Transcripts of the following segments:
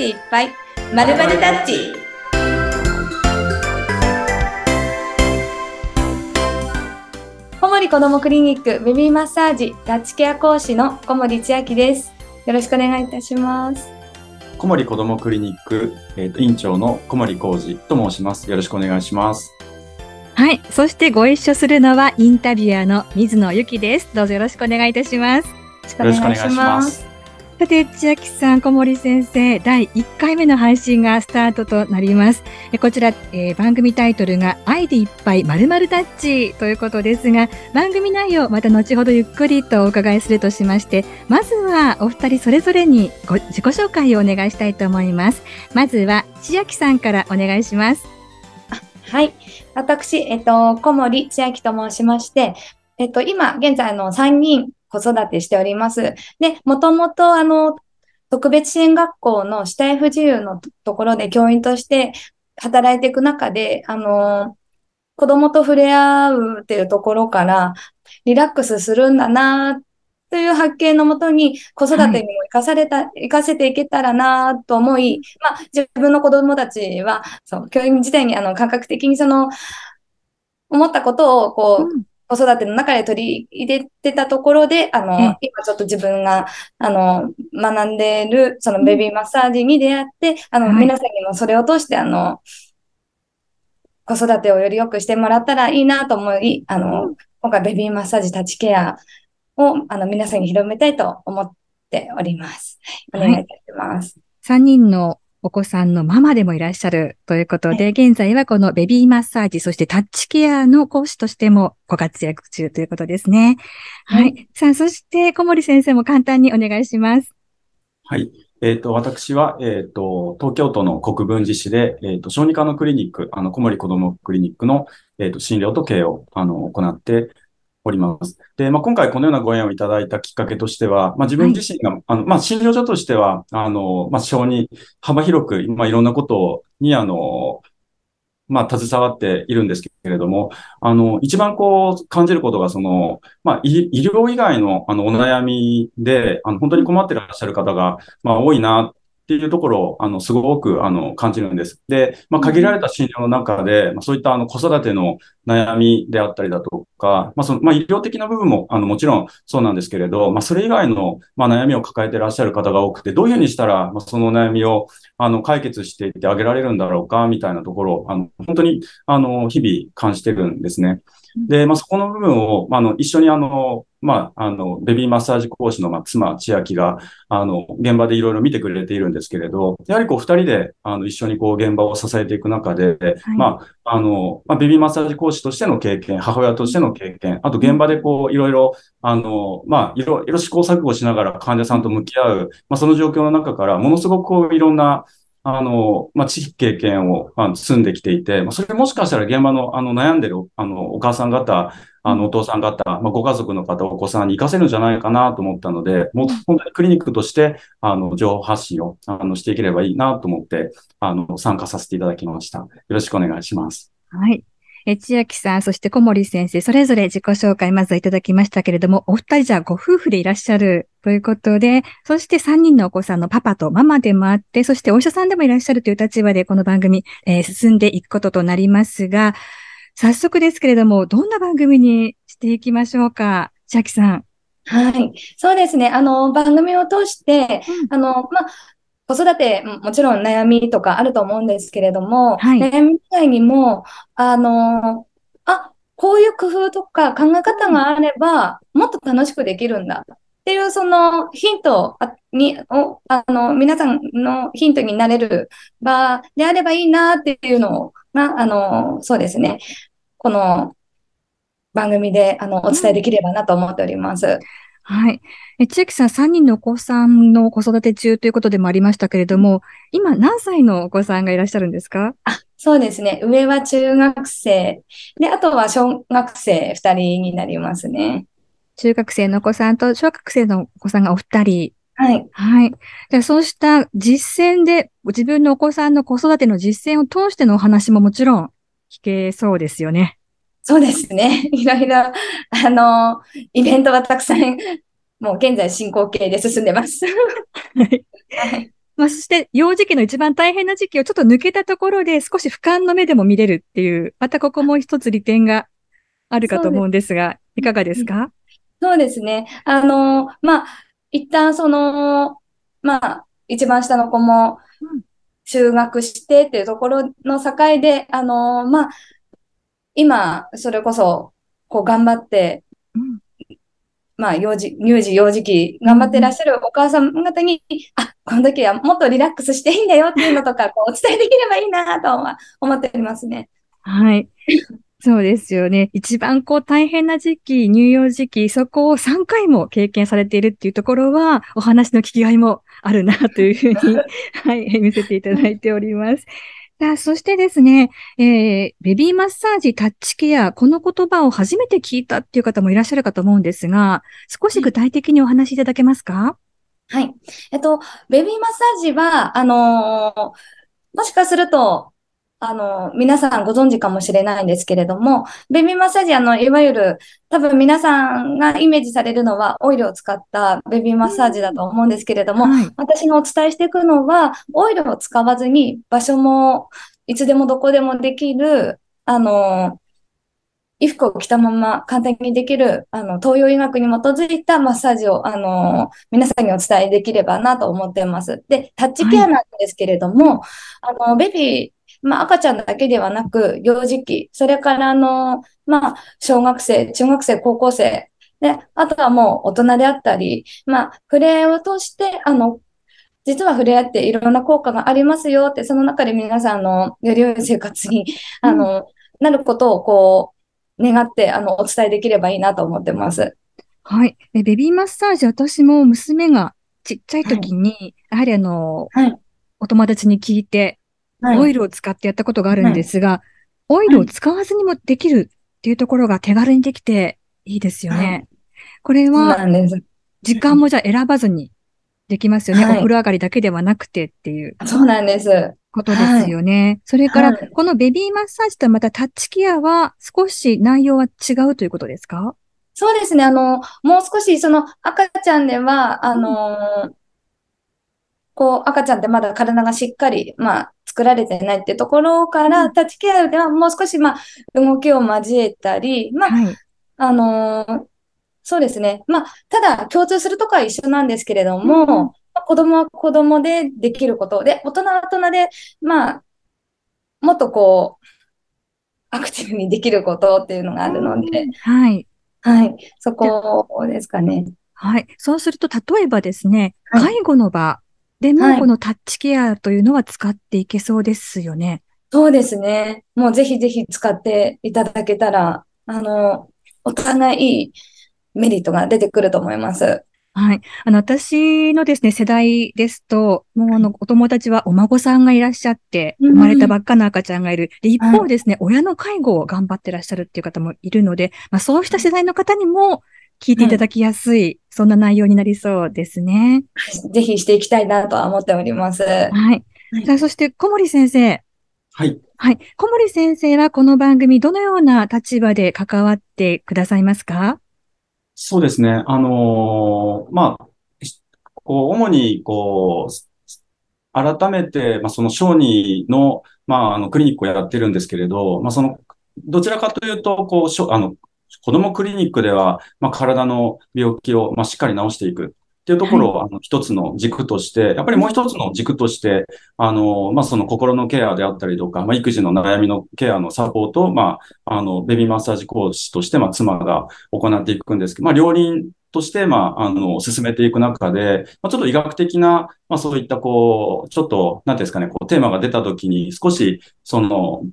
でいっぱい。まるまるタッチ。小森子どもクリニックベビーマッサージタッチケア講師の小森千秋です。よろしくお願いいたします。小森子どもクリニック、えーと院長の小森浩二と申します。よろしくお願いします。はい。そしてご一緒するのはインタビュアーの水野由紀です。どうぞよろしくお願いいたします。よろしくお願いします。さて、千秋さん、小森先生、第1回目の配信がスタートとなります。こちら、えー番組タイトルが愛でいっぱい〇〇タッチということですが、番組内容また後ほどゆっくりとお伺いするとしまして、まずはお二人それぞれにご自己紹介をお願いしたいと思います。まずは千秋さんからお願いします。はい。私、えっと、小森千秋と申しまして、えっと、今、現在、の、3人子育てしております。で、もともと、あの、特別支援学校の死体不自由のとところで教員として働いていく中で、あの、子供と触れ合うっていうところから、リラックスするんだな、という発見のもとに、子育てにも生かされた、生かせていけたらなと思い、まあ、自分の子供たちは、そう、教員時代にあの、感覚的にその、思ったことを、こう、うん子育ての中で取り入れてたところで、あの、え今ちょっと自分が、あの、学んでいる、そのベビーマッサージに出会って、あの、はい。皆さんにもそれを通して、あの、子育てをより良くしてもらったらいいなと思い、あの、今回ベビーマッサージタッチケアを、あの、皆さんに広めたいと思っております。はい、お願いいたします。3人のお子さんのママでもいらっしゃるということで、現在はこのベビーマッサージ、そしてタッチケアの講師としてもご活躍中ということですね。は。はいさあ、そして小森先生も簡単にお願いします。はい。えっ、と、私は、えっ、と、東京都の国分寺市で、えっ、と、小児科のクリニック、あの、小森子どもクリニックの、えっ、と、診療と経営を、あの、行っております。で、まあ、今回このようなご縁をいただいたきっかけとしては、まあ、自分自身が、あの、まあ、診療所としては、あの、まあ、小児、幅広く、まあ、いろんなことに、あの、まあ、携わっているんですけれども、あの、一番こう、感じることが、その、まあ、医医療以外の、あの、お悩みで、あの、本当に困ってらっしゃる方が、まあ、多いな、っていうところを、あの、すごく、あの、感じるんです。で、まあ、限られた診療の中で、まあ、そういった、あの、子育ての悩みであったりだとか、まあ、その、まあ、医療的な部分も、あの、もちろんそうなんですけれど、まあ、それ以外の、まあ、悩みを抱えていらっしゃる方が多くて、どういうふうにしたら、まあ、その悩みを、あの、解決していってあげられるんだろうか、みたいなところを、あの、本当に、あの、日々感じてるんですね。で、まあ、そこの部分を、まあ、あの、一緒にあの、まあ、あの、ベビーマッサージ講師の、まあ、妻、千秋が、あの、現場でいろいろ見てくれているんですけれど、やはりこう、二人で、あの、一緒にこう、現場を支えていく中で、まあ、あの、まあ、ベビーマッサージ講師としての経験、母親としての経験、あと現場でこう、いろいろ、あの、まあ、いろいろ試行錯誤しながら患者さんと向き合う、まあ、その状況の中から、ものすごくこう、いろんな、あの、まあ、知識経験をあの積んできていて、まあ、それもしかしたら現場の、あの、悩んでる、あの、お母さん方、あの、お父さん方、まあ、ご家族の方、お子さんに活かせるんじゃないかなと思ったので、もう本当にクリニックとして、あの、情報発信を、あの、していければいいなと思って、あの、参加させていただきました。よろしくお願いします。はい。え、千秋さん、そして小森先生、それぞれ自己紹介まずはいただきましたけれども、お二人じゃあご夫婦でいらっしゃるということで、そして3人のお子さんのパパとママでもあって、そしてお医者さんでもいらっしゃるという立場でこの番組、えー進んでいくこととなりますが、早速ですけれども、どんな番組にしていきましょうか千秋さん。はい。そうですね。あの、番組を通して、うんあの、まあ、子育て、ももちろん悩みとかあると思うんですけれども、はい悩み以外にも、あの、あ、こういう工夫とか考え方があれば、もっと楽しくできるんだっていう、そのヒントあに、を、あの、皆さんのヒントになれる場であればいいなっていうのが、あの、そうですね。この番組で、あの、お伝えできればなと思っております。はい。え、千秋さん、3人のお子さんの子育て中ということでもありましたけれども、今何歳のお子さんがいらっしゃるんですか？そうですね。上は中学生。で、あとは小学生2人になりますね。中学生のお子さんと小学生のお子さんがお二人。はい。はい。じゃあ、そうした実践で、自分のお子さんの子育ての実践を通してのお話ももちろん聞けそうですよね。そうですね。いろいろ、あの、イベントはたくさん、もう現在進行形で進んでます。はい。はい。まあ、そして幼児期の一番大変な時期をちょっと抜けたところで少し俯瞰の目でも見れるっていう、またここも一つ利点があるかと思うんですが、いかがですか？そうですね。あの、まあ、一旦その、まあ、一番下の子も就学してっていうところの境で、あの、まあ、今、それこそ、こう頑張って、まあ、幼児、乳児、幼児期、頑張ってらっしゃるお母さん方に、あ、この時はもっとリラックスしていいんだよっていうのとか、こう、お伝えできればいいなと思っておりますね。はい。そうですよね。一番こう大変な時期、乳幼児期、そこを3回も経験されているっていうところは、お話の聞きがいもあるなというふうに、はい、見せていただいております。さあ、そしてですね、えー、ベビーマッサージ、タッチケア、この言葉を初めて聞いたっていう方もいらっしゃるかと思うんですが、少し具体的にお話しいただけますか？はい。えっと、ベビーマッサージは、あのー、もしかすると、あの、皆さんご存知かもしれないんですけれども、ベビーマッサージ、あの、いわゆる、多分皆さんがイメージされるのは、オイルを使ったベビーマッサージだと思うんですけれども、はい、私がお伝えしていくのは、オイルを使わずに、場所も、いつでもどこでもできる、あの、衣服を着たまま簡単にできる、あの、東洋医学に基づいたマッサージを、あの、皆さんにお伝えできればなと思っています。で、タッチケアなんですけれども、はい、あの、ベビー、まあ、赤ちゃんだけではなく、幼児期、それからあの、まあ、小学生、中学生、高校生、で、あとはもう大人であったり、まあ、触れ合いを通して、あの、実は触れ合っていろんな効果がありますよって、その中で皆さんのより良い生活に、あの、なることをこう、願って、あの、お伝えできればいいなと思ってます。はい。ベビーマッサージ、私も娘がちっちゃい時に、はい、やはりあの、はい、お友達に聞いて、オイルを使ってやったことがあるんですが、オイルを使わずにもできるっていうところが手軽にできていいですよね。これは、時間もじゃあ選ばずにできますよね。お風呂上がりだけではなくてっていう。そうなんです。ことですよね。それから、このベビーマッサージとまたタッチケアは少し内容は違うということですか？そうですね。あの、もう少しその赤ちゃんでは、あのこう、赤ちゃんってまだ体がしっかり、まあ、作られてないっていうところから、うん、タッチケアではもう少し、まあ、動きを交えたり、まあ、はい、あのー、そうですね。まあ、ただ、共通するとこは一緒なんですけれども、うん、まあ、子供は子供でできることで、大人は大人で、まあ、もっとこう、アクティブにできることっていうのがあるので、はい。はい。そこですかね。はい。そうすると、例えばですね、介護の場でも、このタッチケアというのは使っていけそうですよね。そうですね。もうぜひぜひ使っていただけたら、あの、お互いいいメリットが出てくると思います。はい。あの、私のですね、世代ですと、もうあの、お友達はお孫さんがいらっしゃって、生まれたばっかの赤ちゃんがいる。で、一方ですね、親の介護を頑張ってらっしゃるっていう方もいるので、まあ、そうした世代の方にも、聞いていただきやすい、はい、そんな内容になりそうですね。ぜひしていきたいなとは思っております。はい。さあ、そして、小森先生。はい。はい。小森先生はこの番組、どのような立場で関わってくださいますか？そうですね。あのー、まあ、こう、主に、こう、改めて、まあ、その小児の、まあ、あの、クリニックをやってるんですけれど、まあ、その、どちらかというと、こう、しょあの、子供クリニックでは、まあ、体の病気を、まあ、しっかり治していく。っていうところを、はい、あの、一つの軸として、やっぱりもう一つの軸として、あの、まあ、その心のケアであったりとか、まあ、育児の悩みのケアのサポートを、まあ、あの、ベビーマッサージ講師として、まあ、妻が行っていくんですけど、まあ、両輪として、まあ、あの、進めていく中で、まあ、ちょっと医学的な、まあ、そういった、こう、ちょっと、なんですかね、こう、テーマが出たときに、少し、その、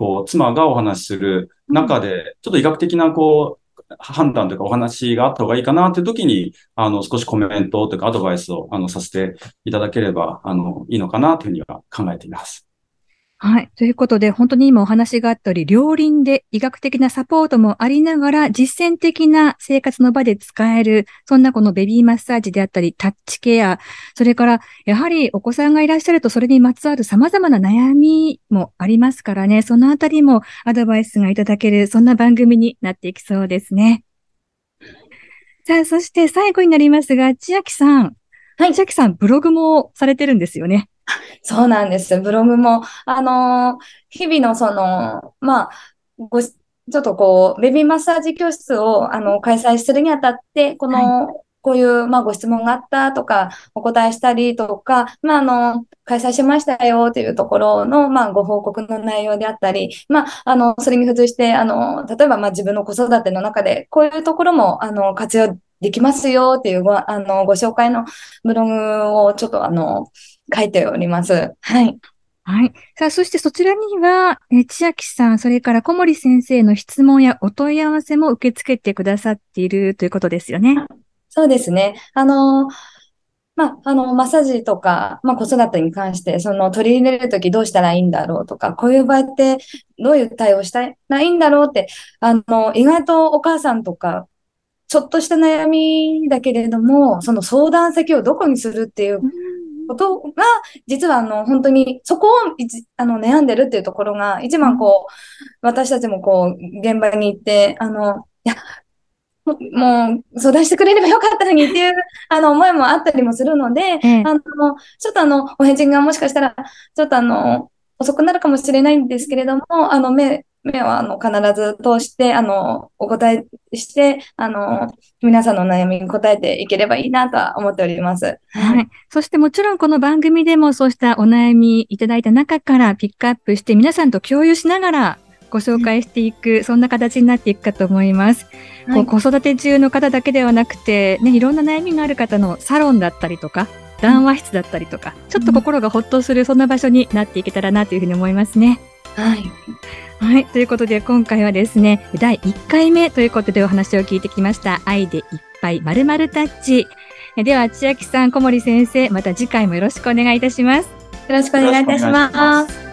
こう、妻がお話しする中で、ちょっと医学的な、こう、判断というかお話があった方がいいかなという時に、あの、少しコメントというかアドバイスを、あの、させていただければ、あの、いいのかなというふうには考えています。はい。ということで、本当に今お話があったより、両輪で医学的なサポートもありながら、実践的な生活の場で使える、そんなこのベビーマッサージであったり、タッチケア、それから、やはりお子さんがいらっしゃると、それにまつわる様々な悩みもありますからね、そのあたりもアドバイスがいただける、そんな番組になっていきそうですね。さあ、そして最後になりますが、千秋さん。はい。千秋さん、ブログもされてるんですよね。そうなんです。ブログも、あのー日々のその、まあ、ごし、ちょっとこう、ベビーマッサージ教室を、あの、開催するにあたって、この、こういう、まあ、ご質問があったとか、お答えしたりとか、まあ、あの、開催しましたよっていうところの、まあ、ご報告の内容であったり、まあ、あの、それに付随して、あの、例えば、まあ、自分の子育ての中で、こういうところも、あの、活用できますよっていうご、あの、ご紹介のブログをちょっと、あの、書いております。はい。はい。さあ、そしてそちらには、え千秋さん、それから小森先生の質問やお問い合わせも受け付けてくださっているということですよね。そうですね。あの、まあ、あの、マッサージとか、まあ、子育てに関して、その、取り入れるときどうしたらいいんだろうとか、こういう場合って、どういう対応したらいいんだろうって、あの、意外とお母さんとか、ちょっとした悩みだけれども、その相談先をどこにするっていうことが、実はあの、本当に、そこを一あの悩んでるっていうところが、一番こう、私たちもこう、現場に行って、あの、いや、もう、相談してくれればよかったのにっていう、あの、思いもあったりもするので、ええ。あの、ちょっとあの、お返事がもしかしたら、ちょっとあの、遅くなるかもしれないんですけれども、あの、目、目はあの、必ず通して、あの、お答えして、あの、皆さんのお悩みに答えていければいいなとは思っております。はい。そしてもちろんこの番組でもそうしたお悩みいただいた中からピックアップして皆さんと共有しながらご紹介していく、そんな形になっていくかと思います。はいこう子育て中の方だけではなくて、ね、いろんな悩みがある方のサロンだったりとか、談話室だったりとか、ちょっと心がほっとするそんな場所になっていけたらなというふうに思いますね。はい。はい。ということで、今回はですね、第1回目ということでお話を聞いてきました。愛でいっぱいまるまるタッチ。では、千秋さん、小森先生、また次回もよろしくお願いいたします。よろしくお願いいたします。